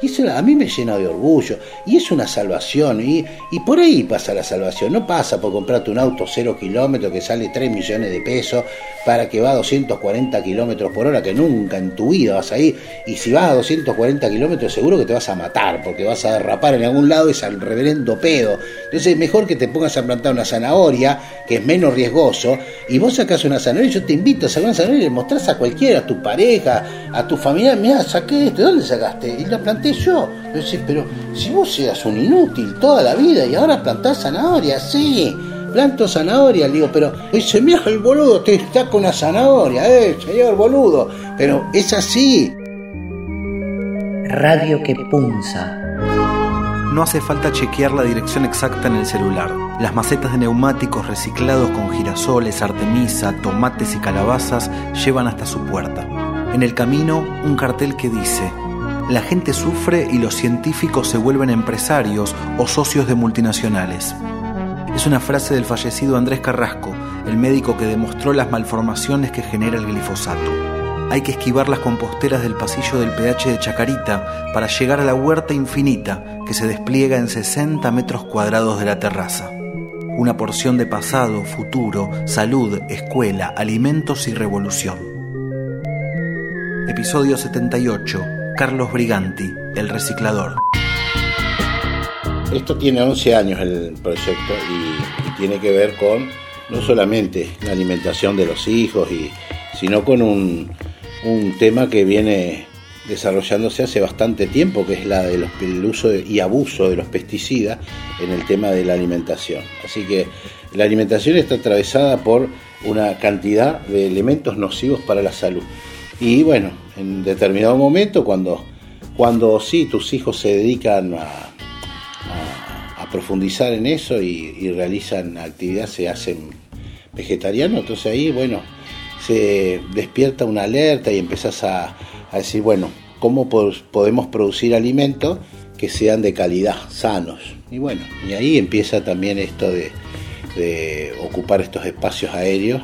Y eso a mí me llena de orgullo. Y es una salvación. Y, y por ahí pasa la salvación. No pasa por comprarte un auto cero kilómetros que sale 3 millones de pesos para que va a 240 kilómetros por hora, que nunca en tu vida vas a ir. Y si vas a 240 kilómetros, seguro que te vas a matar, porque vas a derrapar en algún lado y es al reverendo pedo. Entonces, mejor que te pongas a plantar una zanahoria, que es menos riesgoso, y vos sacás una zanahoria. Yo te invito a sacar una zanahoria y le mostrás a cualquiera, a tu pareja, a tu familia. Mira, saqué esto, ¿de dónde sacaste? Y la planté yo. Yo pero si vos seas un inútil toda la vida y ahora plantás zanahoria, sí, planto zanahoria, digo, pero dice, mira el boludo, te está con una zanahoria, eh, señor boludo, pero es así. Radio que punza. No hace falta chequear la dirección exacta en el celular. Las macetas de neumáticos reciclados con girasoles, artemisa, tomates y calabazas llevan hasta su puerta. En el camino, un cartel que dice, la gente sufre y los científicos se vuelven empresarios o socios de multinacionales. Es una frase del fallecido Andrés Carrasco, el médico que demostró las malformaciones que genera el glifosato. Hay que esquivar las composteras del pasillo del PH de Chacarita para llegar a la huerta infinita que se despliega en 60 metros cuadrados de la terraza. Una porción de pasado, futuro, salud, escuela, alimentos y revolución. Episodio 78 Carlos Briganti, El Reciclador. Esto tiene 11 años el proyecto y, tiene que ver con no solamente la alimentación de los hijos, y, sino con un, tema que viene desarrollándose hace bastante tiempo, que es la del uso y abuso de los pesticidas en el tema de la alimentación. Así que la alimentación está atravesada por una cantidad de elementos nocivos para la salud. Y bueno, en determinado momento, cuando, cuando sí tus hijos se dedican a, profundizar en eso y, realizan actividad, se hacen vegetarianos, entonces ahí, bueno, se despierta una alerta y empezás a, decir, bueno, ¿cómo podemos producir alimentos que sean de calidad, sanos? Y bueno, y ahí empieza también esto de, de ocupar estos espacios aéreos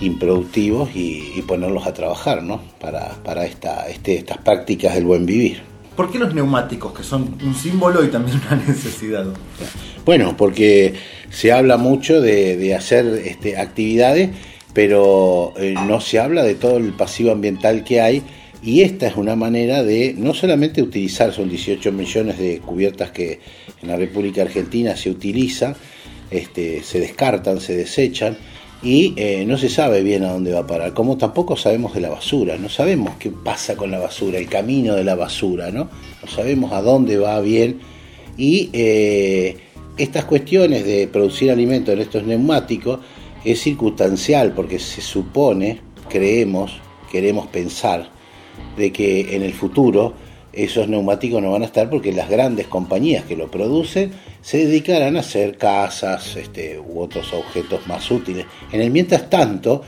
improductivos y, ponerlos a trabajar ¿no? para, para esta, este, estas prácticas del buen vivir. ¿Por qué los neumáticos, que son un símbolo y también una necesidad? Bueno, porque se habla mucho de, hacer este, actividades, pero eh, no se habla de todo el pasivo ambiental que hay y esta es una manera de no solamente utilizar, son 18 millones de cubiertas que en la República Argentina se utilizan, este, se descartan, se desechan, y eh, no se sabe bien a dónde va a parar, como tampoco sabemos de la basura, no sabemos qué pasa con la basura, el camino de la basura, ¿no? No sabemos a dónde va bien y eh, estas cuestiones de producir alimentos en estos neumáticos es circunstancial porque se supone, creemos, queremos pensar de que en el futuro esos neumáticos no van a estar porque las grandes compañías que lo producen se dedicarán a hacer casas este, u otros objetos más útiles. En el mientras tanto,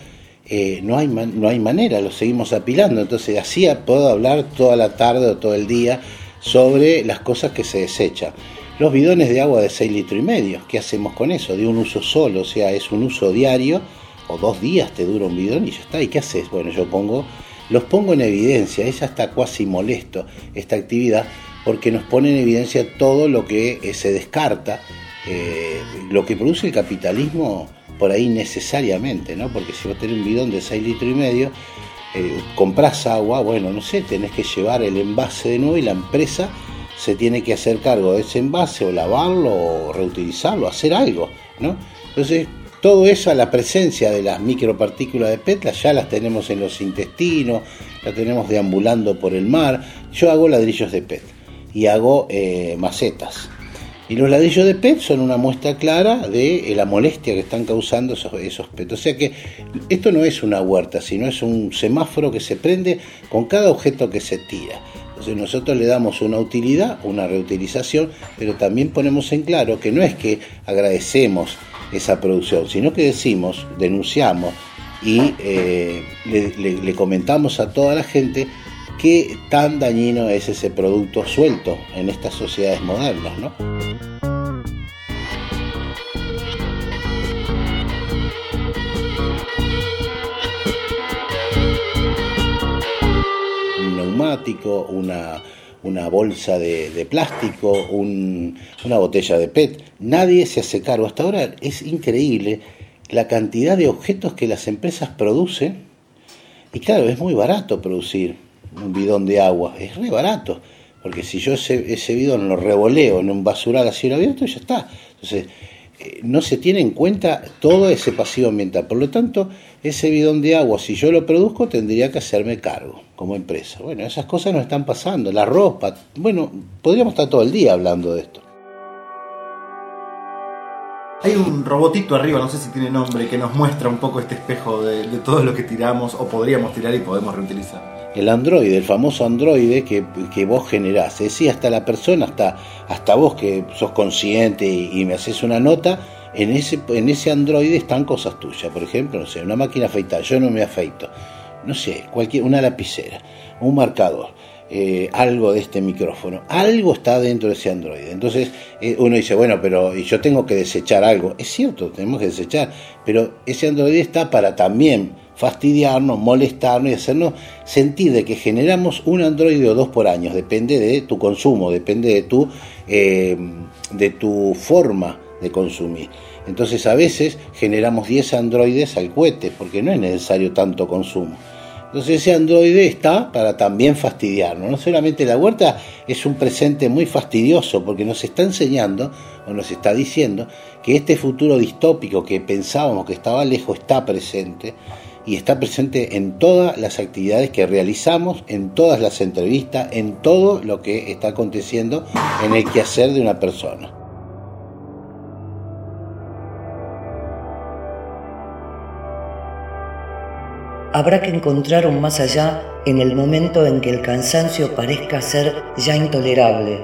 eh, no, hay no hay manera, lo seguimos apilando. Entonces, así puedo hablar toda la tarde o todo el día sobre las cosas que se desechan. Los bidones de agua de 6 litros y medio, ¿qué hacemos con eso? De un uso solo, o sea, es un uso diario, o dos días te dura un bidón y ya está. ¿Y qué haces? Bueno, yo pongo los pongo en evidencia, es hasta casi molesto esta actividad porque nos pone en evidencia todo lo que eh, se descarta, eh, lo que produce el capitalismo por ahí necesariamente, ¿no? Porque si vos tenés un bidón de 6 litros y medio, eh, compras agua, bueno, no sé, tenés que llevar el envase de nuevo y la empresa se tiene que hacer cargo de ese envase o lavarlo o reutilizarlo, hacer algo, ¿no? Entonces, todo eso a la presencia de las micropartículas de PET, ya las tenemos en los intestinos, las tenemos deambulando por el mar. Yo hago ladrillos de PET y hago eh, macetas. Y los ladrillos de PET son una muestra clara de eh, la molestia que están causando esos, esos PET. O sea que esto no es una huerta, sino es un semáforo que se prende con cada objeto que se tira. Entonces nosotros le damos una utilidad, una reutilización, pero también ponemos en claro que no es que agradecemos esa producción, sino que decimos, denunciamos y eh, le, comentamos a toda la gente qué tan dañino es ese producto suelto en estas sociedades modernas. ¿no? Una, bolsa de, plástico, una botella de PET. Nadie se hace cargo. Hasta ahora es increíble la cantidad de objetos que las empresas producen. Y claro, es muy barato producir un bidón de agua, es re barato. Porque si yo ese, ese bidón lo revoleo en un basural a cielo abierto, ya está. Entonces, eh, no se tiene en cuenta todo ese pasivo ambiental. Por lo tanto, ese bidón de agua, si yo lo produzco, tendría que hacerme cargo como empresa. Bueno, esas cosas no están pasando. La ropa, bueno, podríamos estar todo el día hablando de esto. Hay un robotito arriba, no sé si tiene nombre, que nos muestra un poco este espejo de, de todo lo que tiramos o podríamos tirar y podemos reutilizar el androide, el famoso androide que, que vos generás. Es decir, hasta la persona, hasta, hasta vos que sos consciente y, me haces una nota, en ese, en ese androide están cosas tuyas. Por ejemplo, no sé, una máquina afeitada, yo no me afeito. No sé, cualquier, una lapicera, un marcador. Eh, algo de este micrófono, algo está dentro de ese androide. Entonces eh, uno dice, bueno, pero yo tengo que desechar algo. Es cierto, tenemos que desechar, pero ese androide está para también fastidiarnos, molestarnos y hacernos sentir de que generamos un androide o dos por año, depende de tu consumo, depende de tu, eh, de tu forma de consumir. Entonces a veces generamos 10 androides al cohete, porque no es necesario tanto consumo. Entonces ese androide está para también fastidiarnos. No solamente la huerta es un presente muy fastidioso porque nos está enseñando o nos está diciendo que este futuro distópico que pensábamos que estaba lejos está presente y está presente en todas las actividades que realizamos, en todas las entrevistas, en todo lo que está aconteciendo en el quehacer de una persona. Habrá que encontrar un más allá en el momento en que el cansancio parezca ser ya intolerable.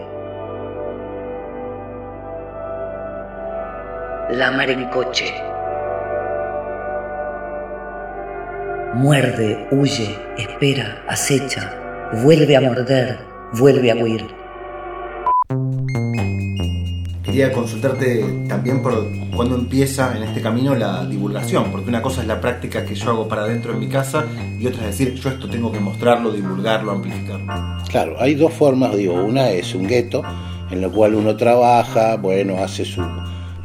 La mar en coche. Muerde, huye, espera, acecha, vuelve a morder, vuelve a huir. Quería consultarte también por cuándo empieza en este camino la divulgación, porque una cosa es la práctica que yo hago para adentro en mi casa y otra es decir, yo esto tengo que mostrarlo, divulgarlo, amplificarlo. Claro, hay dos formas, digo, una es un gueto en lo cual uno trabaja, bueno, hace su,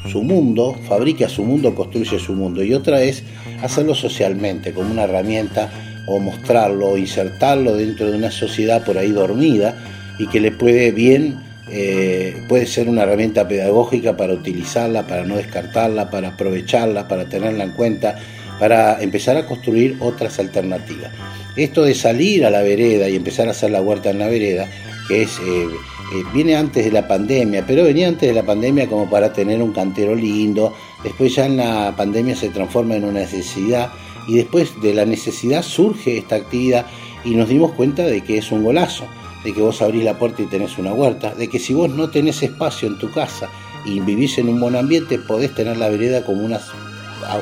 su mundo, fabrica su mundo, construye su mundo, y otra es hacerlo socialmente, como una herramienta, o mostrarlo, insertarlo dentro de una sociedad por ahí dormida y que le puede bien, eh, puede ser una herramienta pedagógica para utilizarla, para no descartarla, para aprovecharla, para tenerla en cuenta, para empezar a construir otras alternativas. Esto de salir a la vereda y empezar a hacer la huerta en la vereda, que es... Eh, eh, viene antes de la pandemia, pero venía antes de la pandemia como para tener un cantero lindo, después ya en la pandemia se transforma en una necesidad y después de la necesidad surge esta actividad y nos dimos cuenta de que es un golazo, de que vos abrís la puerta y tenés una huerta, de que si vos no tenés espacio en tu casa y vivís en un buen ambiente, podés tener la vereda como una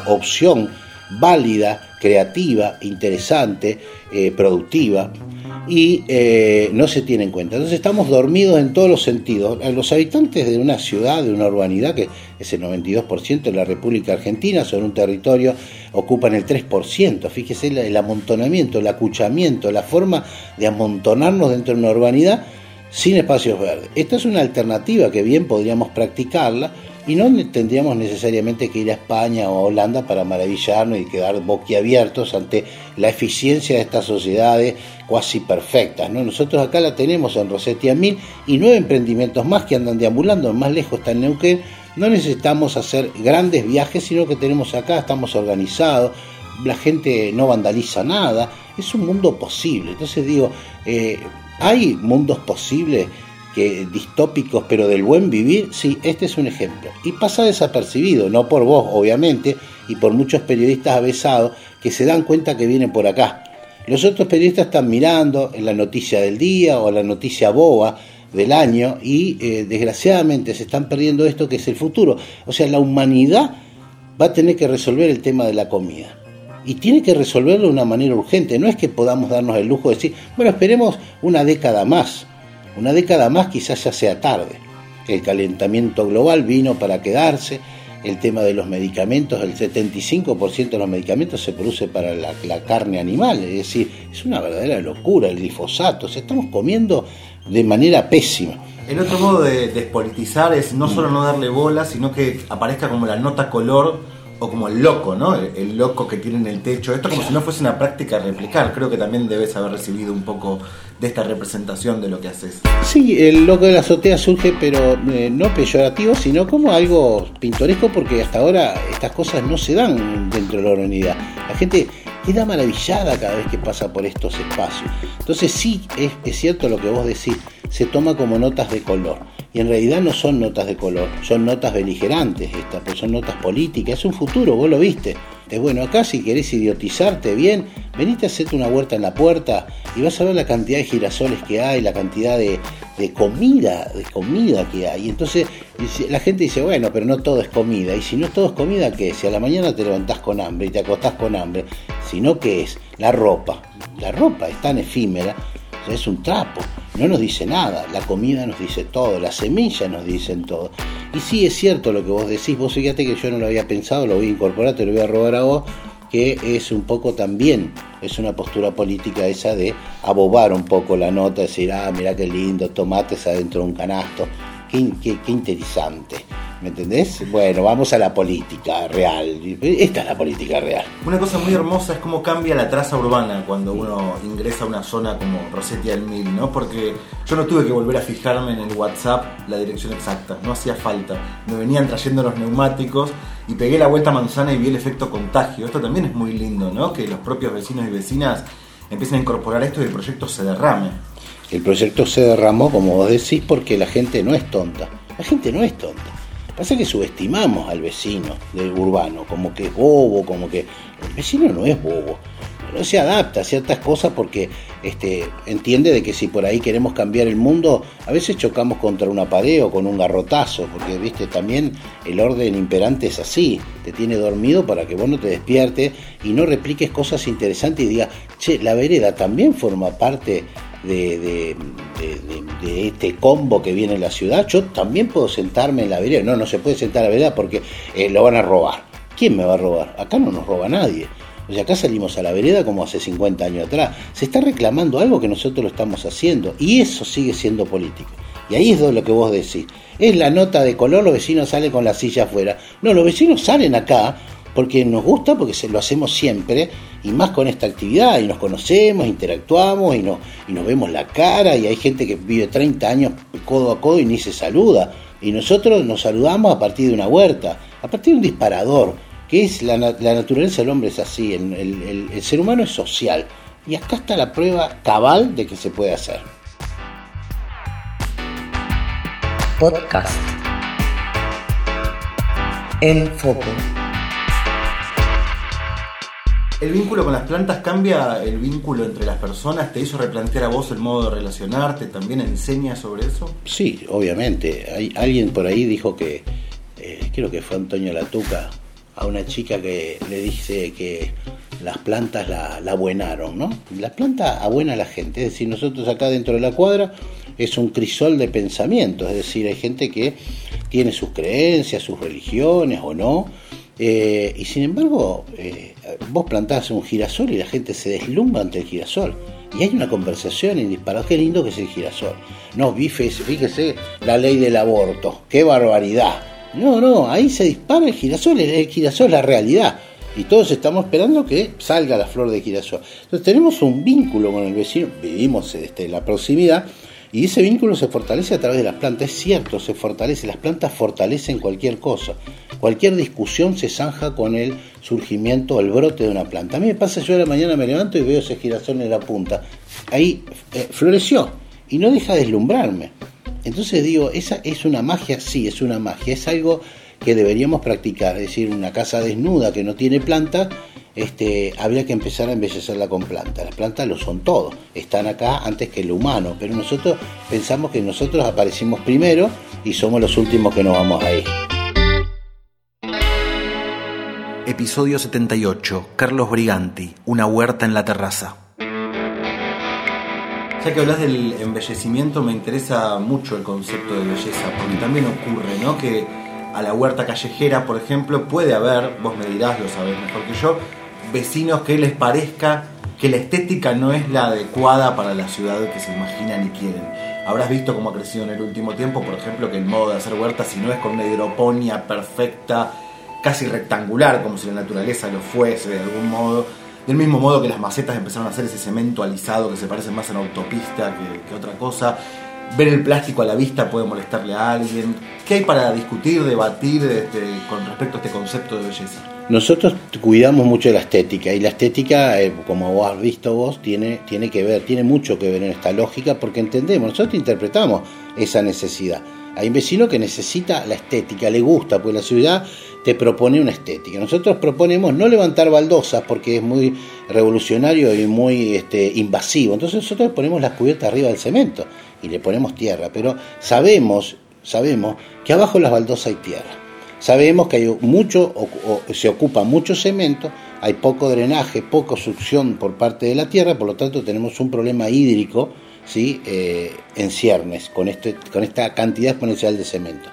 opción válida, creativa, interesante, eh, productiva y eh, no se tiene en cuenta. Entonces estamos dormidos en todos los sentidos. Los habitantes de una ciudad, de una urbanidad, que es el 92% de la República Argentina, son un territorio, ocupan el 3%. Fíjese el amontonamiento, el acuchamiento, la forma de amontonarnos dentro de una urbanidad sin espacios verdes. Esta es una alternativa que bien podríamos practicarla y no tendríamos necesariamente que ir a España o a Holanda para maravillarnos y quedar boquiabiertos ante la eficiencia de estas sociedades cuasi perfectas. ¿no? Nosotros acá la tenemos en Rosetti Mil y nueve emprendimientos más que andan deambulando, más lejos está en Neuquén. No necesitamos hacer grandes viajes, sino que tenemos acá, estamos organizados, la gente no vandaliza nada, es un mundo posible. Entonces digo, eh, hay mundos posibles que distópicos, pero del buen vivir, sí, este es un ejemplo. Y pasa desapercibido, no por vos, obviamente, y por muchos periodistas avesados que se dan cuenta que vienen por acá. Los otros periodistas están mirando en la noticia del día o la noticia boba del año y eh, desgraciadamente se están perdiendo esto que es el futuro. O sea, la humanidad va a tener que resolver el tema de la comida. Y tiene que resolverlo de una manera urgente. No es que podamos darnos el lujo de decir, bueno, esperemos una década más una década más quizás ya sea tarde. El calentamiento global vino para quedarse, el tema de los medicamentos, el 75% de los medicamentos se produce para la, carne animal, es decir, es una verdadera locura el glifosato, se estamos comiendo de manera pésima. El otro modo de despolitizar es no solo no darle bola, sino que aparezca como la nota color o como el loco, ¿no? El, loco que tiene en el techo. Esto como si no fuese una práctica replicar. Creo que también debes haber recibido un poco de esta representación de lo que haces. Sí, el loco de la azotea surge, pero eh, no peyorativo, sino como algo pintoresco, porque hasta ahora estas cosas no se dan dentro de la humanidad. La gente queda maravillada cada vez que pasa por estos espacios. Entonces sí, es, cierto lo que vos decís, se toma como notas de color. Y en realidad no son notas de color, son notas beligerantes, estas, pues son notas políticas, es un futuro, vos lo viste. Es bueno, acá si querés idiotizarte bien, venite a hacerte una huerta en la puerta y vas a ver la cantidad de girasoles que hay, la cantidad de, comida, de comida que hay. Entonces la gente dice, bueno, pero no todo es comida. Y si no todo es comida, ¿qué? Si a la mañana te levantás con hambre y te acostás con hambre, sino que es la ropa. La ropa es tan efímera, es un trapo, no nos dice nada. La comida nos dice todo, las semillas nos dicen todo. Y sí, es cierto lo que vos decís, vos fíjate que yo no lo había pensado, lo voy a incorporar, te lo voy a robar a vos, que es un poco también, es una postura política esa de abobar un poco la nota, decir, ah, mira qué lindo, tomates adentro de un canasto, qué, qué interesante. ¿Me entendés? Bueno, vamos a la política real. Esta es la política real. Una cosa muy hermosa es cómo cambia la traza urbana cuando uno ingresa a una zona como Rosetti del Mil, ¿no? Porque yo no tuve que volver a fijarme en el WhatsApp la dirección exacta, no hacía falta. Me venían trayendo los neumáticos y pegué la vuelta a manzana y vi el efecto contagio. Esto también es muy lindo, ¿no? Que los propios vecinos y vecinas empiecen a incorporar esto y el proyecto se derrame. El proyecto se derramó, como vos decís, porque la gente no es tonta. La gente no es tonta. Pasa que subestimamos al vecino del urbano, como que es bobo, como que el vecino no es bobo. No se adapta a ciertas cosas porque este, entiende de que si por ahí queremos cambiar el mundo, a veces chocamos contra una pared o con un garrotazo, porque viste también el orden imperante es así, te tiene dormido para que vos no te despiertes y no repliques cosas interesantes y digas, che, la vereda también forma parte de, este combo que viene en la ciudad, yo también puedo sentarme en la vereda. No, no se puede sentar en la vereda porque eh, lo van a robar. ¿Quién me va a robar? Acá no nos roba nadie. O sea, acá salimos a la vereda como hace 50 años atrás. Se está reclamando algo que nosotros lo estamos haciendo. Y eso sigue siendo político. Y ahí es lo que vos decís. Es la nota de color, los vecinos salen con la silla afuera. No, los vecinos salen acá porque nos gusta, porque lo hacemos siempre, y más con esta actividad, y nos conocemos, interactuamos, y, no, y nos vemos la cara, y hay gente que vive 30 años codo a codo y ni se saluda, y nosotros nos saludamos a partir de una huerta, a partir de un disparador, que es la, naturaleza del hombre es así, el, el ser humano es social, y acá está la prueba cabal de que se puede hacer. Podcast. En foco. ¿El vínculo con las plantas cambia el vínculo entre las personas? ¿Te hizo replantear a vos el modo de relacionarte? ¿También enseña sobre eso? Sí, obviamente. Alguien por ahí dijo que, eh, creo que fue Antonio Latuca, a una chica que le dice que las plantas la, abuenaron, ¿no? La planta abuena a la gente, es decir, nosotros acá dentro de la cuadra es un crisol de pensamientos, es decir, hay gente que tiene sus creencias, sus religiones o no, eh, y sin embargo, eh, vos plantás un girasol y la gente se deslumbra ante el girasol. Y hay una conversación en disparado, qué lindo que es el girasol. No, fíjese, fíjese la ley del aborto, qué barbaridad. No, no, ahí se dispara el girasol, el girasol es la realidad. Y todos estamos esperando que salga la flor de girasol. Entonces tenemos un vínculo con el vecino, vivimos este, en la proximidad, y ese vínculo se fortalece a través de las plantas. Es cierto, se fortalece. Las plantas fortalecen cualquier cosa. Cualquier discusión se zanja con el surgimiento, el brote de una planta. A mí me pasa, yo a la mañana me levanto y veo ese girasol en la punta. Ahí eh, floreció y no deja de deslumbrarme. Entonces digo, esa es una magia, sí, es una magia. Es algo que deberíamos practicar. Es decir, una casa desnuda que no tiene planta este, habría que empezar a embellecerla con plantas. Las plantas lo son todo, están acá antes que el humano, pero nosotros pensamos que nosotros aparecimos primero y somos los últimos que nos vamos a ir. Episodio 78. Carlos Briganti, una huerta en la terraza. Ya que hablas del embellecimiento, me interesa mucho el concepto de belleza, porque también ocurre, ¿no? Que a la huerta callejera, por ejemplo, puede haber, vos me dirás, lo sabés mejor que yo, vecinos que les parezca que la estética no es la adecuada para la ciudad que se imaginan y quieren. Habrás visto cómo ha crecido en el último tiempo, por ejemplo, que el modo de hacer huertas, si no es con una hidroponía perfecta, casi rectangular, como si la naturaleza lo fuese de algún modo, del mismo modo que las macetas empezaron a hacer ese cemento alisado que se parece más a una autopista que otra cosa, ver el plástico a la vista puede molestarle a alguien. ¿Qué hay para discutir, debatir este, con respecto a este concepto de belleza? Nosotros cuidamos mucho la estética y la estética, eh, como vos has visto vos, tiene, tiene que ver, tiene mucho que ver en esta lógica porque entendemos, nosotros interpretamos esa necesidad. Hay un vecino que necesita la estética, le gusta, pues la ciudad te propone una estética. Nosotros proponemos no levantar baldosas porque es muy revolucionario y muy este, invasivo. Entonces nosotros ponemos las cubiertas arriba del cemento y le ponemos tierra, pero sabemos, sabemos que abajo las baldosas hay tierra. Sabemos que hay mucho, se ocupa mucho cemento, hay poco drenaje, poca succión por parte de la tierra, por lo tanto tenemos un problema hídrico ¿sí? Eh, en ciernes con, este, con esta cantidad exponencial de cemento.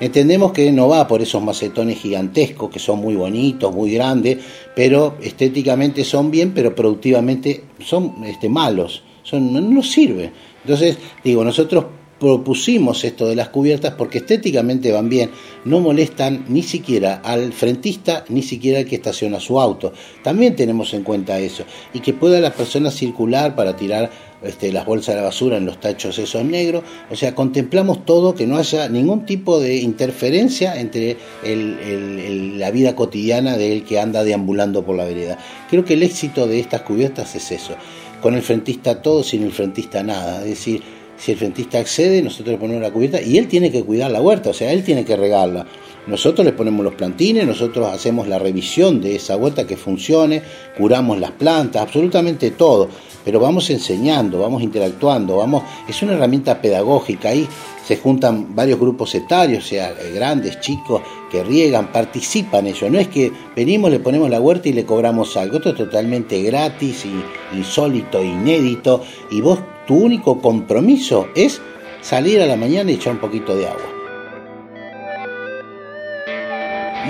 Entendemos que no va por esos macetones gigantescos que son muy bonitos, muy grandes, pero estéticamente son bien, pero productivamente son este, malos, son, no nos sirve. Entonces, digo, nosotros propusimos esto de las cubiertas porque estéticamente van bien, no molestan ni siquiera al frentista ni siquiera al que estaciona su auto. También tenemos en cuenta eso y que pueda la persona circular para tirar este, las bolsas de la basura en los tachos esos negros. O sea, contemplamos todo, que no haya ningún tipo de interferencia entre la vida cotidiana del que anda deambulando por la vereda. Creo que el éxito de estas cubiertas es eso. Con el frentista todo, sin el frentista nada. Es decir, si el frentista accede, nosotros le ponemos la cubierta y él tiene que cuidar la huerta, o sea, él tiene que regarla. Nosotros le ponemos los plantines, nosotros hacemos la revisión de esa huerta que funcione, curamos las plantas, absolutamente todo, pero vamos enseñando, vamos interactuando, vamos, es una herramienta pedagógica, ahí se juntan varios grupos etarios, sea, eh, grandes, chicos, que riegan, participan ellos, no es que venimos, le ponemos la huerta y le cobramos algo, esto es totalmente gratis, y insólito, inédito, y vos tu único compromiso es salir a la mañana y echar un poquito de agua.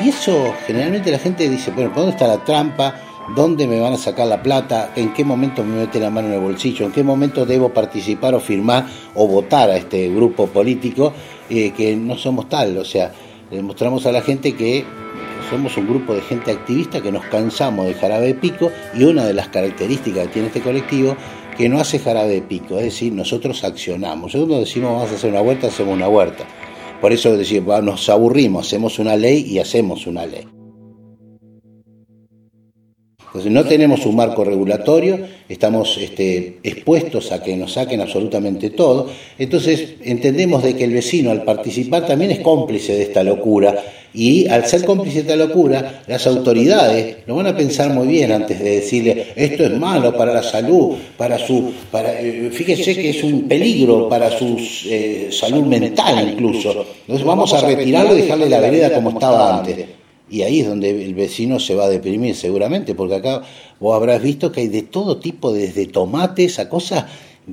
Y eso generalmente la gente dice, bueno, ¿dónde está la trampa? ¿Dónde me van a sacar la plata? ¿En qué momento me mete la mano en el bolsillo? ¿En qué momento debo participar o firmar o votar a este grupo político eh, que no somos tal? O sea, le mostramos a la gente que somos un grupo de gente activista que nos cansamos de jarabe de pico y una de las características que tiene este colectivo que no hace jarabe de pico, es decir, nosotros accionamos. Nosotros decimos vamos a hacer una huerta, hacemos una huerta. Por eso decimos, nos aburrimos, hacemos una ley y hacemos una ley. Entonces no tenemos un marco regulatorio, estamos este, expuestos a que nos saquen absolutamente todo. Entonces entendemos de que el vecino al participar también es cómplice de esta locura y al ser cómplice de esta locura, las autoridades lo van a pensar muy bien antes de decirle esto es malo para la salud, para su, para, eh, fíjese que es un peligro para su eh, salud mental incluso. Entonces vamos a retirarlo y dejarle la vereda como estaba antes. Y ahí es donde el vecino se va a deprimir seguramente, porque acá vos habrás visto que hay de todo tipo, desde tomates a cosas,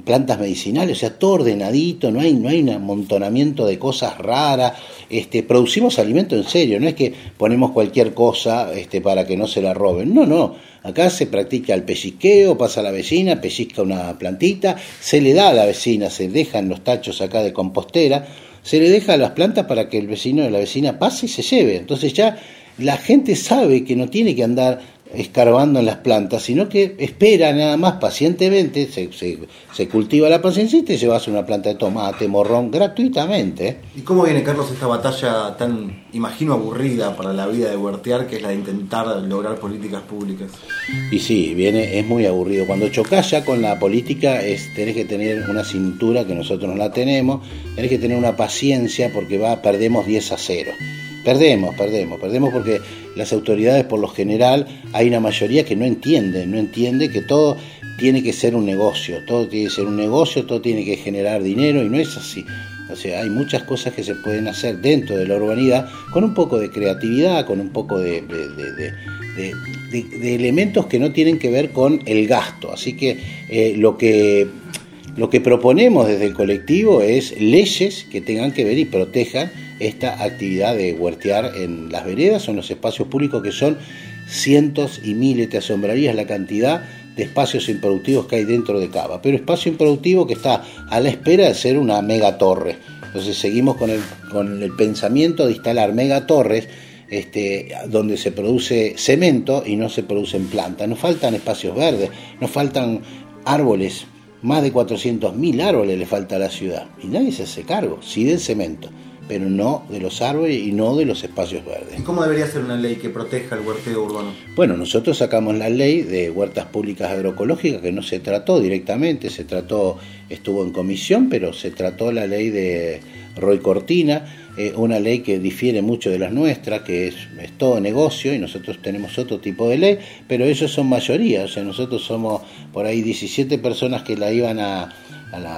plantas medicinales, o sea, todo ordenadito, no hay, no hay un amontonamiento de cosas raras, este, producimos alimento en serio, no es que ponemos cualquier cosa este, para que no se la roben, no, no, acá se practica el pellizqueo, pasa la vecina, pellizca una plantita, se le da a la vecina, se dejan los tachos acá de compostera, se le deja a las plantas para que el vecino de la vecina pase y se lleve, entonces ya la gente sabe que no tiene que andar escarbando en las plantas, sino que espera nada más pacientemente, se, se, cultiva la paciencia y se a hacer una planta de tomate, morrón, gratuitamente. ¿Y cómo viene, Carlos, esta batalla tan, imagino, aburrida para la vida de Huertear, que es la de intentar lograr políticas públicas? Y sí, viene, es muy aburrido. Cuando chocas ya con la política, es, tenés que tener una cintura, que nosotros no la tenemos, tenés que tener una paciencia porque va, perdemos 10 a 0. Perdemos, perdemos, perdemos porque las autoridades por lo general hay una mayoría que no entiende, no entiende que todo tiene que ser un negocio, todo tiene que ser un negocio, todo tiene que generar dinero y no es así. O sea, hay muchas cosas que se pueden hacer dentro de la urbanidad con un poco de creatividad, con un poco de, elementos que no tienen que ver con el gasto. Así que eh, lo que Lo que proponemos desde el colectivo es leyes que tengan que ver y protejan esta actividad de huertear en las veredas o en los espacios públicos que son cientos y miles, te asombrarías la cantidad de espacios improductivos que hay dentro de Cava, pero espacio improductivo que está a la espera de ser una megatorre. Entonces seguimos con el, con el pensamiento de instalar megatorres este, donde se produce cemento y no se producen plantas. Nos faltan espacios verdes, nos faltan árboles más de 400.000 árboles le falta a la ciudad y nadie se hace cargo, sí del cemento, pero no de los árboles y no de los espacios verdes. ¿Y cómo debería ser una ley que proteja el huerteo urbano? Bueno, nosotros sacamos la ley de huertas públicas agroecológicas que no se trató directamente, se trató, estuvo en comisión, pero se trató la ley de Roy Cortina, eh, una ley que difiere mucho de las nuestras, que es, todo negocio y nosotros tenemos otro tipo de ley, pero ellos son mayoría, o sea, nosotros somos por ahí 17 personas que la iban a,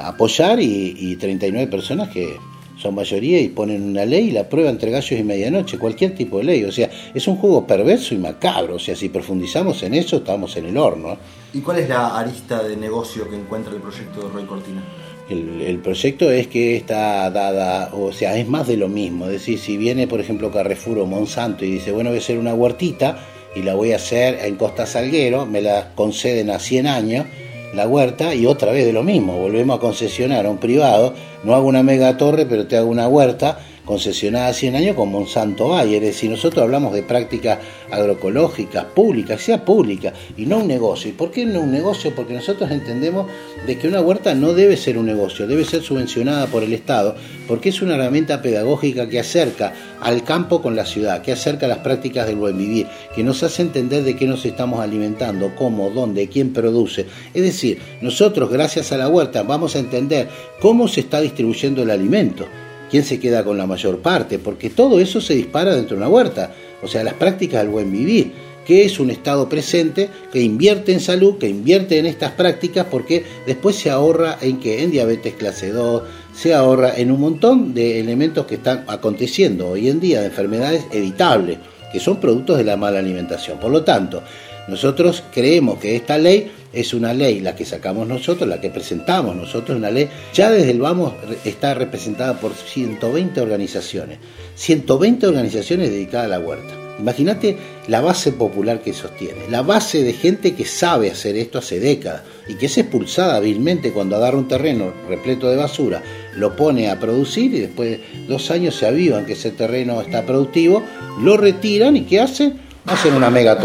apoyar y, y 39 personas que son mayoría y ponen una ley y la aprueban entre gallos y medianoche, cualquier tipo de ley. O sea, es un juego perverso y macabro. O sea, si profundizamos en eso, estamos en el horno. ¿Y cuál es la arista de negocio que encuentra el proyecto de Roy Cortina? El, proyecto es que está dada, o sea, es más de lo mismo. Es decir, si viene, por ejemplo, Carrefour o Monsanto y dice, bueno, voy a hacer una huertita y la voy a hacer en Costa Salguero, me la conceden a 100 años, la huerta, y otra vez de lo mismo, volvemos a concesionar a un privado, no hago una mega torre, pero te hago una huerta concesionada a 100 años con Monsanto Bayer. Es decir, nosotros hablamos de prácticas agroecológicas, públicas, sea pública, y no un negocio. ¿Y por qué no un negocio? Porque nosotros entendemos de que una huerta no debe ser un negocio, debe ser subvencionada por el Estado, porque es una herramienta pedagógica que acerca al campo con la ciudad, que acerca las prácticas del buen vivir, que nos hace entender de qué nos estamos alimentando, cómo, dónde, quién produce. Es decir, nosotros gracias a la huerta vamos a entender cómo se está distribuyendo el alimento quién se queda con la mayor parte, porque todo eso se dispara dentro de una huerta. O sea, las prácticas del buen vivir, que es un Estado presente que invierte en salud, que invierte en estas prácticas, porque después se ahorra en que en diabetes clase 2, se ahorra en un montón de elementos que están aconteciendo hoy en día, de enfermedades evitables, que son productos de la mala alimentación. Por lo tanto, nosotros creemos que esta ley es una ley, la que sacamos nosotros, la que presentamos nosotros, una ley, ya desde el vamos está representada por 120 organizaciones, 120 organizaciones dedicadas a la huerta. Imagínate la base popular que sostiene, la base de gente que sabe hacer esto hace décadas y que es expulsada vilmente cuando agarra un terreno repleto de basura, lo pone a producir y después de dos años se avivan que ese terreno está productivo, lo retiran y ¿qué hacen? Hacen una mega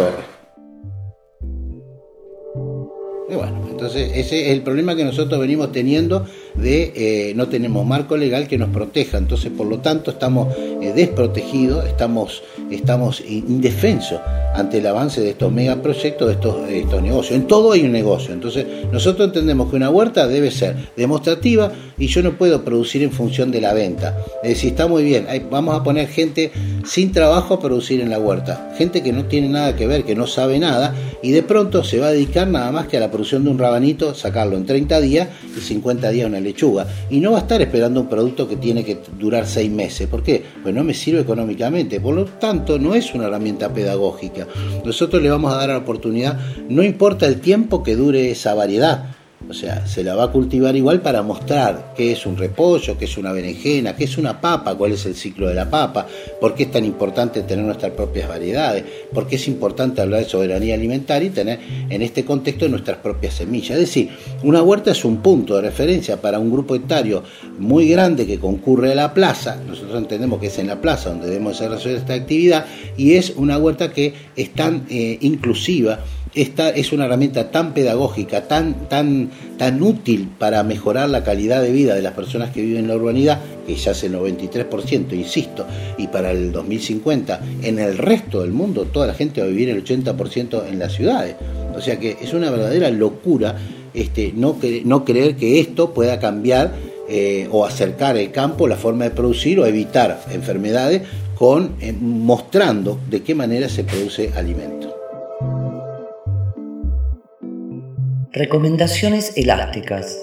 Y bueno, entonces ese es el problema que nosotros venimos teniendo de eh, no tenemos marco legal que nos proteja, entonces por lo tanto estamos eh, desprotegidos, estamos, estamos indefensos ante el avance de estos megaproyectos, de estos, estos negocios. En todo hay un negocio, entonces nosotros entendemos que una huerta debe ser demostrativa y yo no puedo producir en función de la venta. Es decir, está muy bien, vamos a poner gente sin trabajo a producir en la huerta, gente que no tiene nada que ver, que no sabe nada y de pronto se va a dedicar nada más que a la producción de un rabanito, sacarlo en 30 días y 50 días una lechuga. Y no va a estar esperando un producto que tiene que durar 6 meses. ¿Por qué? Pues no me sirve económicamente. Por lo tanto, no es una herramienta pedagógica. Nosotros le vamos a dar la oportunidad, no importa el tiempo que dure esa variedad o sea, se la va a cultivar igual para mostrar qué es un repollo, qué es una berenjena, qué es una papa, cuál es el ciclo de la papa, por qué es tan importante tener nuestras propias variedades, por qué es importante hablar de soberanía alimentaria y tener en este contexto nuestras propias semillas. Es decir, una huerta es un punto de referencia para un grupo etario muy grande que concurre a la plaza, nosotros entendemos que es en la plaza donde debemos desarrollar esta actividad, y es una huerta que es tan eh, inclusiva esta es una herramienta tan pedagógica, tan, tan, tan útil para mejorar la calidad de vida de las personas que viven en la urbanidad, que ya es el 93%, insisto, y para el 2050 en el resto del mundo toda la gente va a vivir el 80% en las ciudades. O sea que es una verdadera locura este, no, no creer que esto pueda cambiar eh, o acercar el campo, la forma de producir o evitar enfermedades con eh, mostrando de qué manera se produce alimento. Recomendaciones elásticas.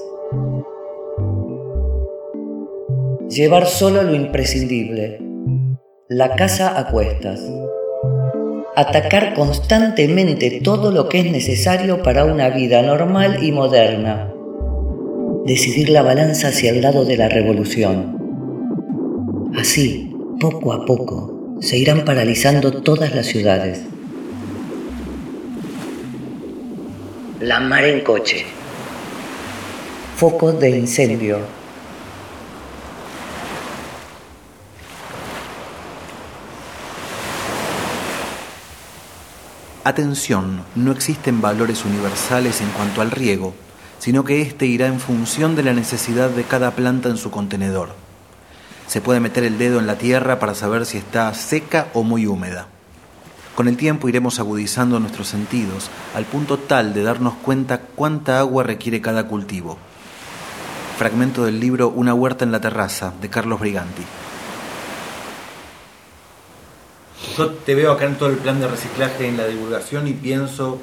Llevar solo lo imprescindible. La casa a cuestas. Atacar constantemente todo lo que es necesario para una vida normal y moderna. decidir la balanza hacia el lado de la revolución. Así, poco a poco, se irán paralizando todas las ciudades. La mar en coche. Focos de incendio. Atención, no existen valores universales en cuanto al riego, sino que éste irá en función de la necesidad de cada planta en su contenedor. Se puede meter el dedo en la tierra para saber si está seca o muy húmeda. Con el tiempo iremos agudizando nuestros sentidos al punto tal de darnos cuenta cuánta agua requiere cada cultivo. Fragmento del libro Una huerta en la terraza de Carlos Briganti. Yo te veo acá en todo el plan de reciclaje, en la divulgación y pienso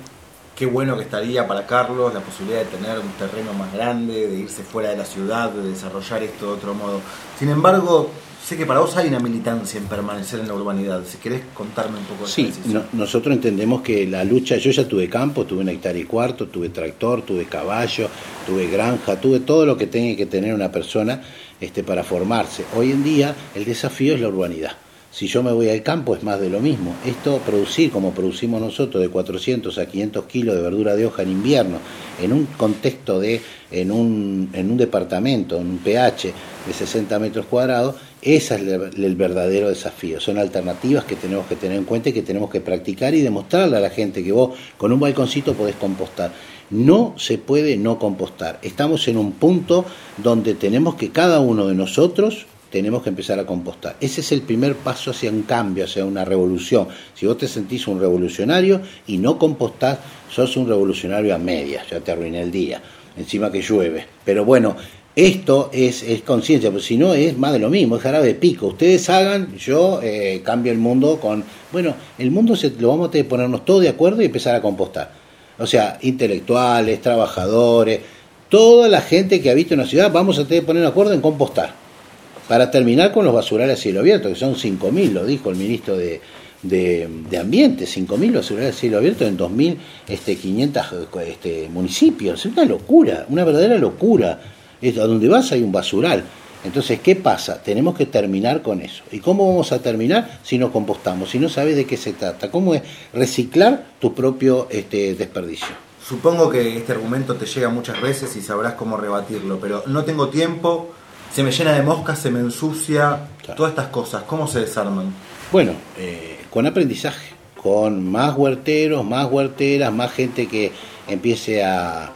qué bueno que estaría para Carlos la posibilidad de tener un terreno más grande, de irse fuera de la ciudad, de desarrollar esto de otro modo. Sin embargo, sé que para vos hay una militancia en permanecer en la urbanidad. Si querés contarme un poco de Sí, nosotros entendemos que la lucha, yo ya tuve campo, tuve una hectárea y cuarto, tuve tractor, tuve caballo, tuve granja, tuve todo lo que tenga que tener una persona este, para formarse. Hoy en día el desafío es la urbanidad. Si yo me voy al campo es más de lo mismo. Esto producir como producimos nosotros de 400 a 500 kilos de verdura de hoja en invierno, en un contexto de, en un, en un departamento, en un pH de 60 metros cuadrados, ese es el, verdadero desafío. Son alternativas que tenemos que tener en cuenta y que tenemos que practicar y demostrarle a la gente que vos con un balconcito podés compostar. No se puede no compostar. Estamos en un punto donde tenemos que cada uno de nosotros tenemos que empezar a compostar. Ese es el primer paso hacia un cambio, hacia una revolución. Si vos te sentís un revolucionario y no compostás, sos un revolucionario a medias, ya te arruiné el día, encima que llueve. Pero bueno, esto es, es conciencia, porque si no es más de lo mismo, es jarabe de pico. Ustedes hagan, yo eh, cambio el mundo con... Bueno, el mundo se, lo vamos a tener que ponernos todos de acuerdo y empezar a compostar. O sea, intelectuales, trabajadores, toda la gente que habita una ciudad, vamos a tener que poner de acuerdo en compostar para terminar con los basurales a cielo abierto, que son 5.000, lo dijo el ministro de, de, Ambiente, 5.000 basurales a cielo abierto en 2.500 este, este, municipios. Es una locura, una verdadera locura. Es, a donde vas hay un basural. Entonces, ¿qué pasa? Tenemos que terminar con eso. ¿Y cómo vamos a terminar si no compostamos? Si no sabes de qué se trata. ¿Cómo es reciclar tu propio este, desperdicio? Supongo que este argumento te llega muchas veces y sabrás cómo rebatirlo, pero no tengo tiempo se me llena de moscas, se me ensucia, todas estas cosas, ¿cómo se desarman? Bueno, eh, con aprendizaje, con más huerteros, más huerteras, más gente que empiece a,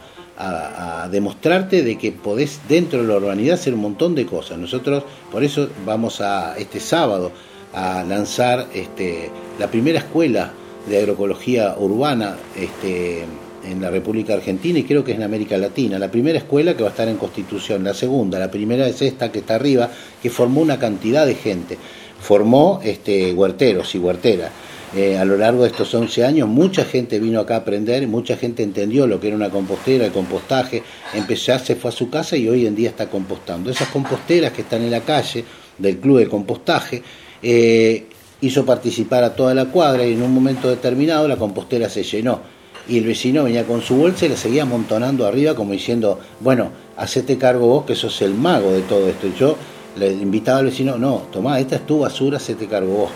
demostrarte de que podés dentro de la urbanidad hacer un montón de cosas. Nosotros por eso vamos a este sábado a lanzar este, la primera escuela de agroecología urbana este, en la República Argentina y creo que es en América Latina. La primera escuela que va a estar en Constitución, la segunda, la primera es esta que está arriba, que formó una cantidad de gente. Formó este, huerteros y huerteras. Eh, a lo largo de estos 11 años mucha gente vino acá a aprender, mucha gente entendió lo que era una compostera, el compostaje, empezó, se fue a su casa y hoy en día está compostando. Esas composteras que están en la calle del club de compostaje, eh, hizo participar a toda la cuadra y en un momento determinado la compostera se llenó y el vecino venía con su bolsa y la seguía amontonando arriba como diciendo, bueno, hacete cargo vos que sos el mago de todo esto. Y yo le invitaba al vecino, no, tomá, esta es tu basura, hacete cargo vos.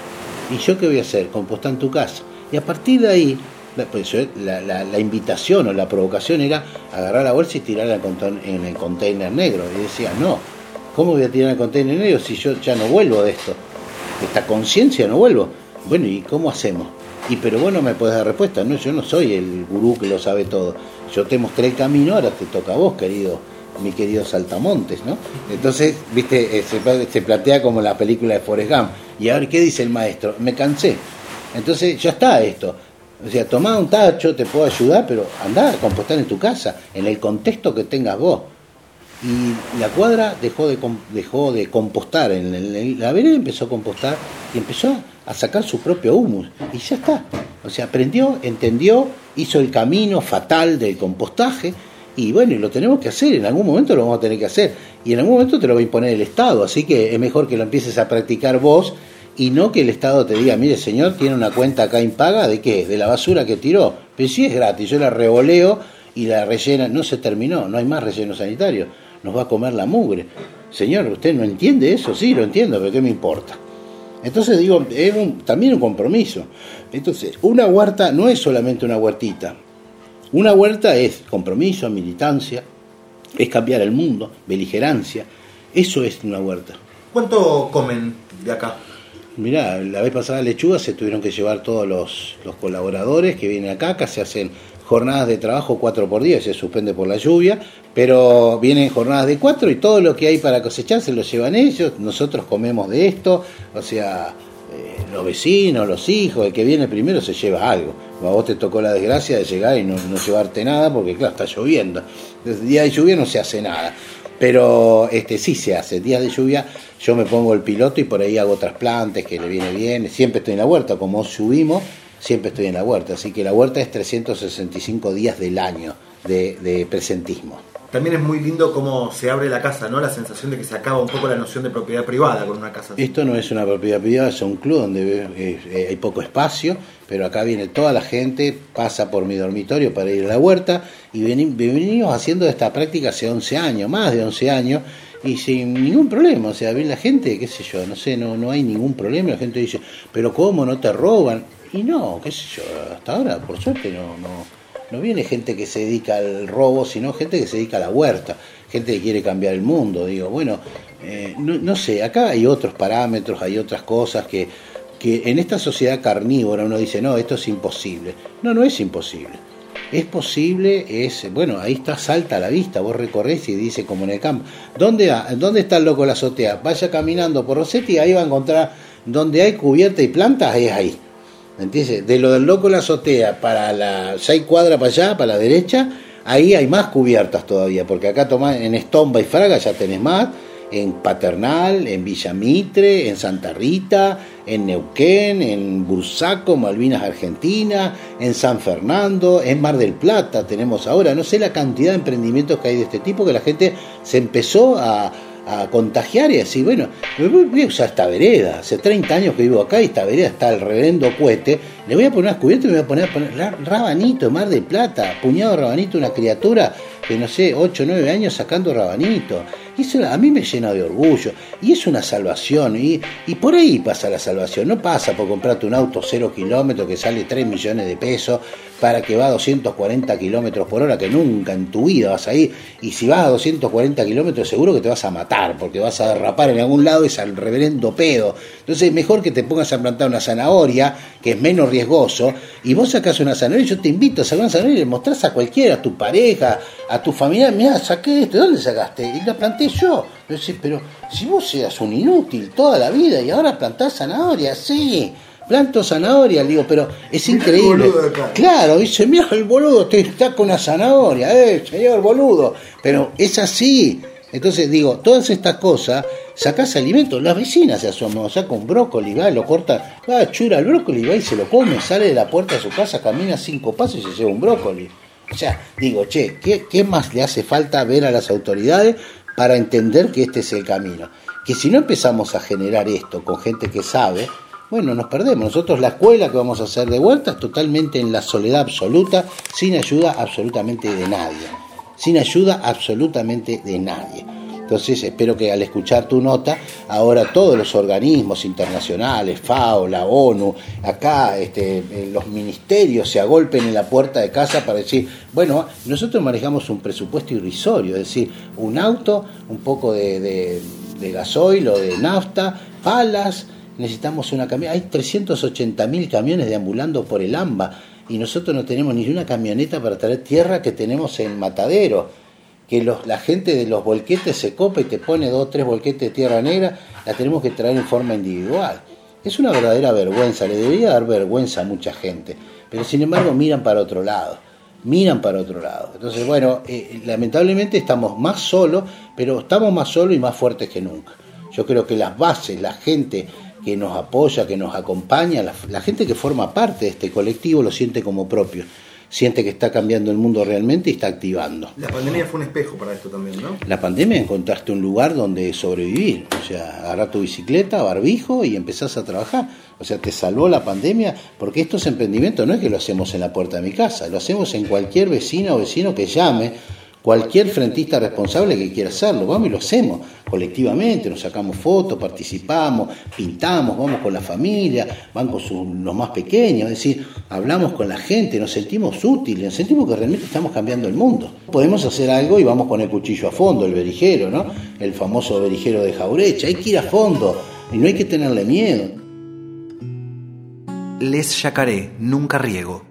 ¿Y yo qué voy a hacer? Compostar en tu casa. Y a partir de ahí, pues la, invitación o la provocación era agarrar la bolsa y tirarla en el container negro. Y decía, no, ¿cómo voy a tirar el container negro si yo ya no vuelvo de esto? Esta conciencia no vuelvo. Bueno, ¿y cómo hacemos? Y pero vos no me podés dar respuesta, no, yo no soy el gurú que lo sabe todo. Yo te mostré el camino, ahora te toca a vos, querido, mi querido Saltamontes, ¿no? Entonces, viste, eh, se, plantea como la película de Forrest Gump. Y ahora, ¿qué dice el maestro? Me cansé. Entonces, ya está esto. O sea, tomá un tacho, te puedo ayudar, pero andá a compostar en tu casa, en el contexto que tengas vos. Y la cuadra dejó de, dejó de compostar, en la vereda empezó a compostar y empezó a sacar su propio humus. Y ya está. O sea, aprendió, entendió, hizo el camino fatal del compostaje y bueno, lo tenemos que hacer, en algún momento lo vamos a tener que hacer. Y en algún momento te lo va a imponer el Estado, así que es mejor que lo empieces a practicar vos y no que el Estado te diga, mire señor, tiene una cuenta acá impaga de qué, de la basura que tiró. Pero si es gratis, yo la revoleo y la rellena, no se terminó, no hay más relleno sanitario. Nos va a comer la mugre. Señor, ¿usted no entiende eso? Sí, lo entiendo, pero ¿qué me importa? Entonces digo, es también un compromiso. Entonces, una huerta no es solamente una huertita. Una huerta es compromiso, militancia, es cambiar el mundo, beligerancia. Eso es una huerta. ¿Cuánto comen de acá? Mirá, la vez pasada lechuga se tuvieron que llevar todos los, los colaboradores que vienen acá, acá se hacen jornadas de trabajo 4 por día, se suspende por la lluvia, pero vienen jornadas de 4 y todo lo que hay para cosechar se lo llevan ellos, nosotros comemos de esto, o sea, eh, los vecinos, los hijos, el que viene primero se lleva algo. A vos te tocó la desgracia de llegar y no, llevarte nada porque claro, está lloviendo. Desde día de lluvia no se hace nada. Pero este sí se hace. Día de lluvia yo me pongo el piloto y por ahí hago trasplantes que le viene bien. Siempre estoy en la huerta, como subimos, siempre estoy en la huerta. Así que la huerta es 365 días del año de, presentismo. También es muy lindo cómo se abre la casa, ¿no? La sensación de que se acaba un poco la noción de propiedad privada con una casa. Esto no es una propiedad privada, es un club donde eh, hay poco espacio, pero acá viene toda la gente, pasa por mi dormitorio para ir a la huerta y venimos haciendo esta práctica hace 11 años, más de 11 años, y sin ningún problema. O sea, la gente, qué sé yo, no sé, no, no hay ningún problema. La gente dice, pero ¿cómo no te roban? Y no, qué sé yo, hasta ahora, por suerte, no, no, no viene gente que se dedica al robo, sino gente que se dedica a la huerta, gente que quiere cambiar el mundo. Digo, bueno, eh, no, no, sé, acá hay otros parámetros, hay otras cosas que, que en esta sociedad carnívora uno dice, no, esto es imposible. No, no es imposible. Es posible, es, bueno, ahí está, salta a la vista, vos recorres y dice como en el campo, ¿dónde, ¿dónde está el loco la azotea? Vaya caminando por Rosetti y ahí va a encontrar, donde hay cubierta y plantas, es ahí entiendes? De lo del loco la azotea para la seis cuadras para allá, para la derecha, ahí hay más cubiertas todavía, porque acá tomás en Estomba y Fraga ya tenés más, en Paternal, en Villa Mitre, en Santa Rita, en Neuquén, en Bursaco, Malvinas Argentina, en San Fernando, en Mar del Plata tenemos ahora, no sé la cantidad de emprendimientos que hay de este tipo que la gente se empezó a, a contagiar y decir, bueno, voy a usar esta vereda, hace 30 años que vivo acá y esta vereda está al reverendo cohete, le voy a poner unas cubiertas y me voy a poner, a poner rabanito, mar de plata, puñado de rabanito, una criatura que no sé, 8 o 9 años sacando rabanito. Y eso a mí me llena de orgullo. Y es una salvación. Y, y por ahí pasa la salvación. No pasa por comprarte un auto cero kilómetros que sale 3 millones de pesos para que va a 240 kilómetros por hora, que nunca en tu vida vas a ir. Y si vas a 240 kilómetros, seguro que te vas a matar, porque vas a derrapar en algún lado, es al reverendo pedo. Entonces, mejor que te pongas a plantar una zanahoria, que es menos riesgoso, y vos sacas una zanahoria. Yo te invito a sacar una zanahoria y le mostrás a cualquiera, a tu pareja, a tu familia, mira, saqué esto, ¿de dónde sacaste? Y la planté yo. pero si vos seas un inútil toda la vida y ahora plantás zanahoria, sí planto zanahoria, le digo, pero es increíble. Claro, dice, mira el boludo, te está con una zanahoria, eh, señor boludo. Pero es así. Entonces digo, todas estas cosas, sacás alimentos, las vecinas se asoman, saca un brócoli, va, lo corta, va, chura el brócoli, va y se lo come, sale de la puerta de su casa, camina cinco pasos y se lleva un brócoli. O sea, digo, che, ¿qué, ¿qué más le hace falta ver a las autoridades para entender que este es el camino? Que si no empezamos a generar esto con gente que sabe, bueno, nos perdemos. Nosotros la escuela que vamos a hacer de vuelta es totalmente en la soledad absoluta, sin ayuda absolutamente de nadie. Sin ayuda absolutamente de nadie. Entonces espero que al escuchar tu nota, ahora todos los organismos internacionales, FAO, la ONU, acá este, eh, los ministerios se agolpen en la puerta de casa para decir, bueno, nosotros manejamos un presupuesto irrisorio, es decir, un auto, un poco de, de, de gasoil o de nafta, palas, necesitamos una camioneta. Hay 380.000 camiones deambulando por el AMBA y nosotros no tenemos ni una camioneta para traer tierra que tenemos en Matadero. Que los, la gente de los volquetes se copa y te pone dos o tres volquetes de tierra negra, la tenemos que traer en forma individual. Es una verdadera vergüenza, le debería dar vergüenza a mucha gente, pero sin embargo miran para otro lado, miran para otro lado. Entonces, bueno, eh, lamentablemente estamos más solos, pero estamos más solos y más fuertes que nunca. Yo creo que las bases, la gente que nos apoya, que nos acompaña, la, gente que forma parte de este colectivo lo siente como propio, siente que está cambiando el mundo realmente y está activando. La pandemia fue un espejo para esto también, ¿no? La pandemia encontraste un lugar donde sobrevivir, o sea, agarrar tu bicicleta, barbijo y empezás a trabajar. O sea, te salvó la pandemia porque estos emprendimientos no es que lo hacemos en la puerta de mi casa, lo hacemos en cualquier vecina o vecino que llame cualquier frentista responsable que quiera hacerlo, vamos y lo hacemos colectivamente, nos sacamos fotos, participamos, pintamos, vamos con la familia, van con los más pequeños, es decir, hablamos con la gente, nos sentimos útiles, nos sentimos que realmente estamos cambiando el mundo. Podemos hacer algo y vamos con el cuchillo a fondo, el berijero, ¿no? El famoso berijero de Jaurecha, hay que ir a fondo y no hay que tenerle miedo. Les yacaré, nunca riego.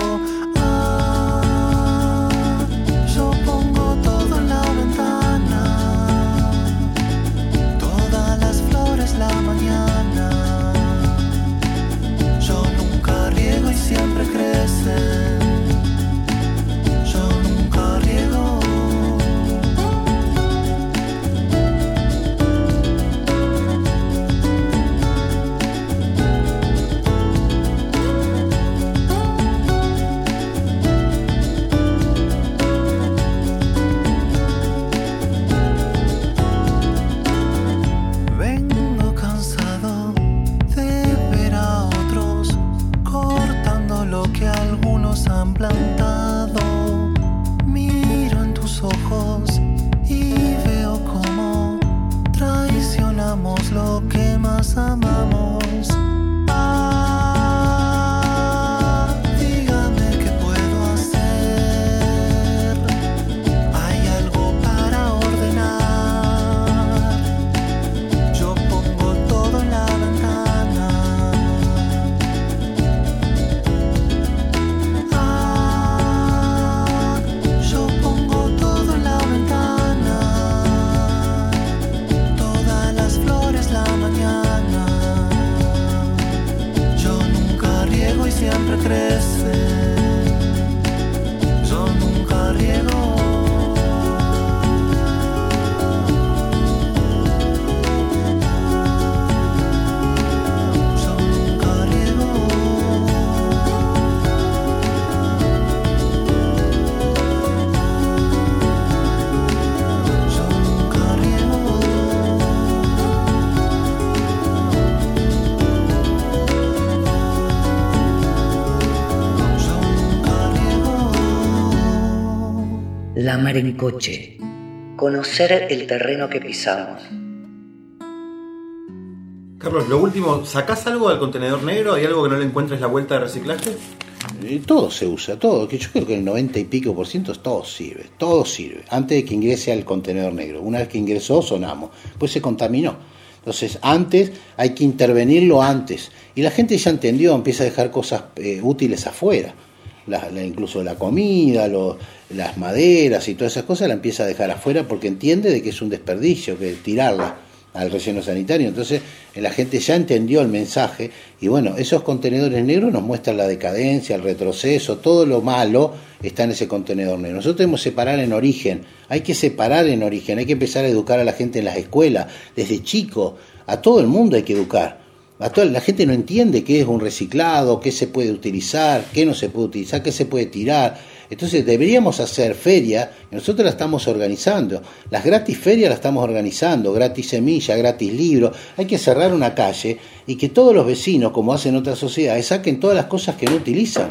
siempre crecen. problem. Mar en coche. Conocer el terreno que pisamos. Carlos, lo último, ¿sacás algo del contenedor negro? ¿Hay algo que no le encuentres la vuelta de reciclaje? Eh, todo se usa, todo, que yo creo que el 90 y pico por ciento todo sirve, todo sirve, antes de que ingrese al contenedor negro. Una vez que ingresó, sonamos, pues se contaminó. Entonces, antes hay que intervenirlo antes. Y la gente ya entendió, empieza a dejar cosas eh, útiles afuera incluso la comida, las maderas y todas esas cosas, la empieza a dejar afuera porque entiende de que es un desperdicio, que tirarla al relleno sanitario. Entonces la gente ya entendió el mensaje y bueno, esos contenedores negros nos muestran la decadencia, el retroceso, todo lo malo está en ese contenedor negro. Nosotros tenemos que separar en origen, hay que separar en origen, hay que empezar a educar a la gente en las escuelas, desde chico, a todo el mundo hay que educar la gente no entiende qué es un reciclado, qué se puede utilizar, qué no se puede utilizar, qué se puede tirar. Entonces deberíamos hacer feria, y nosotros la estamos organizando. Las gratis ferias las estamos organizando, gratis semilla, gratis libro. Hay que cerrar una calle y que todos los vecinos, como hacen otras sociedades, saquen todas las cosas que no utilizan.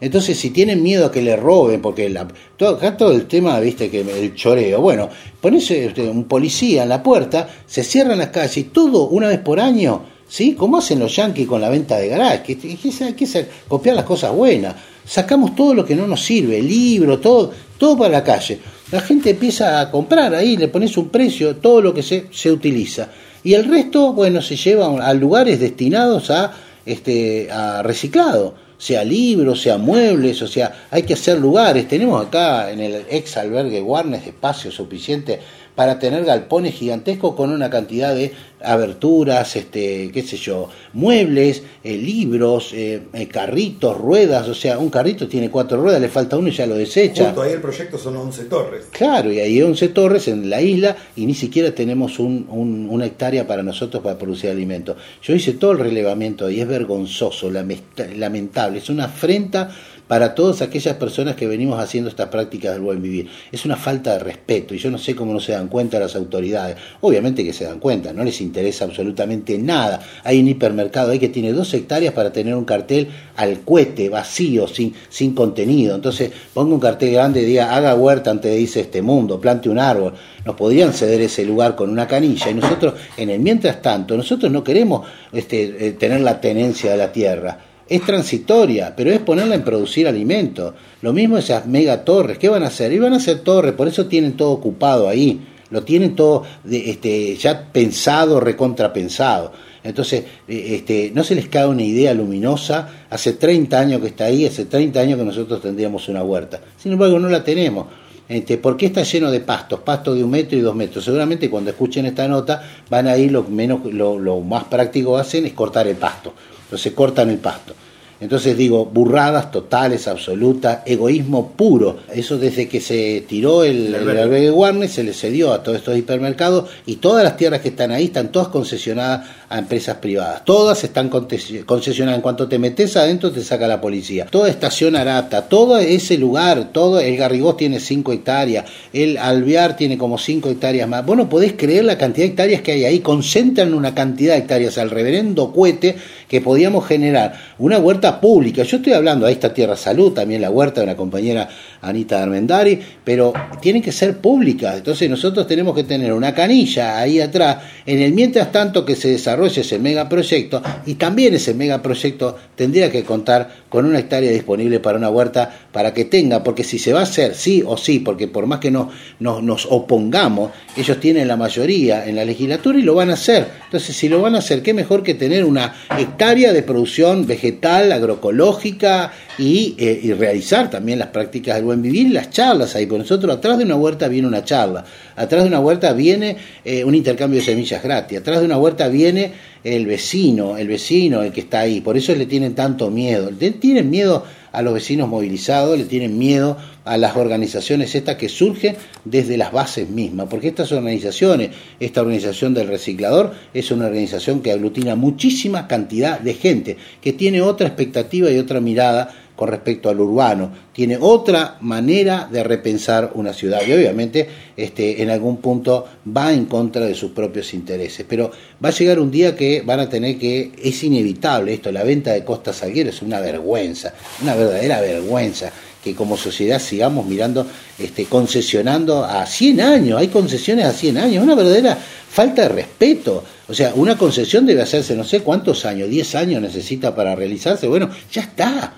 Entonces, si tienen miedo a que le roben, porque la, todo, acá todo el tema, viste, que el choreo, bueno, pones este, un policía en la puerta, se cierran las calles y todo una vez por año ¿sí? Como hacen los yanquis con la venta de garage, que, hay que copiar las cosas buenas. Sacamos todo lo que no nos sirve, libro, todo, todo para la calle. La gente empieza a comprar ahí, le pones un precio, todo lo que se, se utiliza. Y el resto, bueno, se lleva a lugares destinados a, este, a reciclado sea libros, sea muebles, o sea, hay que hacer lugares. Tenemos acá en el ex albergue Warnes espacio suficiente para tener galpones gigantescos con una cantidad de aberturas, este, qué sé yo, muebles, eh, libros, eh, eh, carritos, ruedas, o sea, un carrito tiene cuatro ruedas, le falta uno y ya lo desecha. Justo ahí el proyecto son 11 torres. Claro, y hay 11 torres en la isla y ni siquiera tenemos un, una hectárea para nosotros para producir alimentos. Yo hice todo el relevamiento y es vergonzoso, lamentable, es una afrenta para todas aquellas personas que venimos haciendo estas prácticas del buen vivir. Es una falta de respeto y yo no sé cómo no se dan cuenta las autoridades. Obviamente que se dan cuenta, no les interesa absolutamente nada. Hay un hipermercado ahí que tiene dos hectáreas para tener un cartel al cuete, vacío, sin, sin contenido. Entonces ponga un cartel grande y diga, haga huerta antes de irse este mundo, plante un árbol. Nos podrían ceder ese lugar con una canilla y nosotros, en el mientras tanto, nosotros no queremos este, eh, tener la tenencia de la tierra es transitoria, pero es ponerla en producir alimentos. Lo mismo esas mega torres, ¿qué van a hacer? Y van a hacer torres, por eso tienen todo ocupado ahí, lo tienen todo este, ya pensado, recontrapensado. Entonces, eh, este, no se les cae una idea luminosa, hace 30 años que está ahí, hace 30 años que nosotros tendríamos una huerta. Sin embargo, no la tenemos. Este, ¿Por qué está lleno de pastos? Pastos de un metro y dos metros. Seguramente cuando escuchen esta nota van a ir lo, menos, lo, lo más práctico hacen es cortar el pasto. Entonces cortan el pasto. Entonces digo, burradas totales, absolutas, egoísmo puro. Eso desde que se tiró el, el albergue Warner se le cedió a todos estos hipermercados y todas las tierras que están ahí están todas concesionadas a empresas privadas. Todas están concesionadas. En cuanto te metes adentro te saca la policía. Toda estación Arapta, todo ese lugar, todo el Garrigós tiene 5 hectáreas, el Alvear tiene como 5 hectáreas más. Vos no podés creer la cantidad de hectáreas que hay ahí. Concentran una cantidad de hectáreas al reverendo cohete que podíamos generar una huerta pública. Yo estoy hablando, ahí está Tierra Salud, también la huerta de una compañera Anita Armendari, pero tienen que ser públicas. Entonces nosotros tenemos que tener una canilla ahí atrás, en el mientras tanto que se desarrolle ese megaproyecto, y también ese megaproyecto tendría que contar con una hectárea disponible para una huerta para que tenga, porque si se va a hacer sí o sí, porque por más que no, nos opongamos, ellos tienen la mayoría en la legislatura y lo van a hacer. Entonces, si lo van a hacer, qué mejor que tener una hectárea de producción vegetal, agroecológica y, eh, realizar también las prácticas del buen vivir las charlas ahí. Por nosotros, atrás de una huerta viene una charla, atrás de una huerta viene eh, un intercambio de semillas gratis, atrás de una huerta viene el vecino, el vecino, el que está ahí. Por eso le tienen tanto miedo. Le tienen miedo a los vecinos movilizados, le tienen miedo a las organizaciones estas que surgen desde las bases mismas, porque estas organizaciones, esta organización del reciclador es una organización que aglutina muchísima cantidad de gente, que tiene otra expectativa y otra mirada con respecto al urbano, tiene otra manera de repensar una ciudad y obviamente este, en algún punto va en contra de sus propios intereses. Pero va a llegar un día que van a tener que, es inevitable esto, la venta de Costa Salguero es una vergüenza, una verdadera vergüenza que como sociedad sigamos mirando, este, concesionando a 100 años, hay concesiones a 100 años, una verdadera falta de respeto. O sea, una concesión debe hacerse no sé cuántos años, 10 años necesita para realizarse, bueno, ya está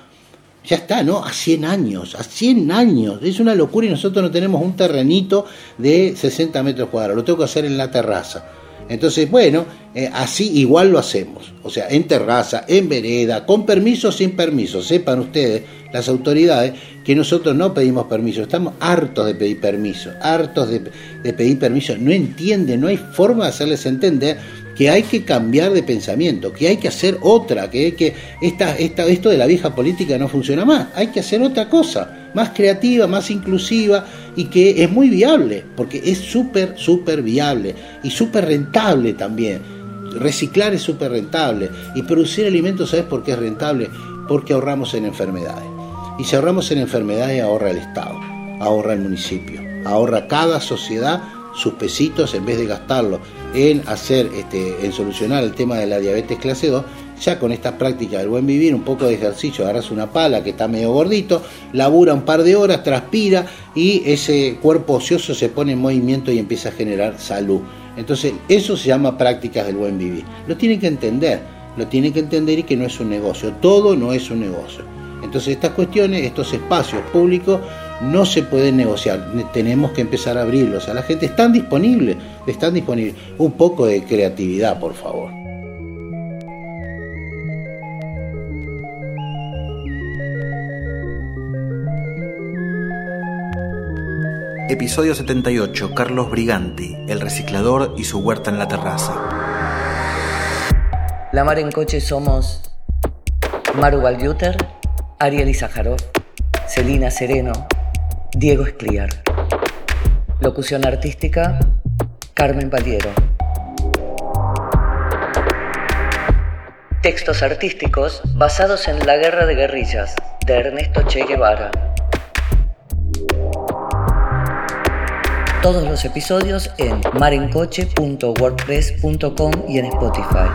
ya está, ¿no? A 100 años, a 100 años. Es una locura y nosotros no tenemos un terrenito de 60 metros cuadrados. Lo tengo que hacer en la terraza. Entonces, bueno, eh, así igual lo hacemos. O sea, en terraza, en vereda, con permiso, sin permiso. Sepan ustedes, las autoridades, que nosotros no pedimos permiso. Estamos hartos de pedir permiso, hartos de, de pedir permiso. No entienden, no hay forma de hacerles entender que hay que cambiar de pensamiento, que hay que hacer otra, que, hay que esta, esta, esto de la vieja política no funciona más, hay que hacer otra cosa, más creativa, más inclusiva y que es muy viable, porque es súper, súper viable y súper rentable también. Reciclar es súper rentable y producir alimentos, ¿sabes por qué es rentable? Porque ahorramos en enfermedades. Y si ahorramos en enfermedades, ahorra el Estado, ahorra el municipio, ahorra cada sociedad sus pesitos en vez de gastarlo en hacer, este, en solucionar el tema de la diabetes clase 2, ya con esta práctica del buen vivir, un poco de ejercicio, agarras una pala que está medio gordito, labura un par de horas, transpira y ese cuerpo ocioso se pone en movimiento y empieza a generar salud. Entonces, eso se llama prácticas del buen vivir. Lo tienen que entender, lo tienen que entender y que no es un negocio, todo no es un negocio. Entonces, estas cuestiones, estos espacios públicos no se pueden negociar, tenemos que empezar a abrirlos a la gente, están disponibles, están disponibles. Un poco de creatividad, por favor. Episodio 78. Carlos Briganti, el reciclador y su huerta en la terraza. La Mar en Coche somos Maru Valguter, Ariel Izajarov, Celina Sereno, Diego Escliar. Locución artística, Carmen Paliero. Textos artísticos basados en La Guerra de Guerrillas, de Ernesto Che Guevara. Todos los episodios en marencoche.wordpress.com y en Spotify.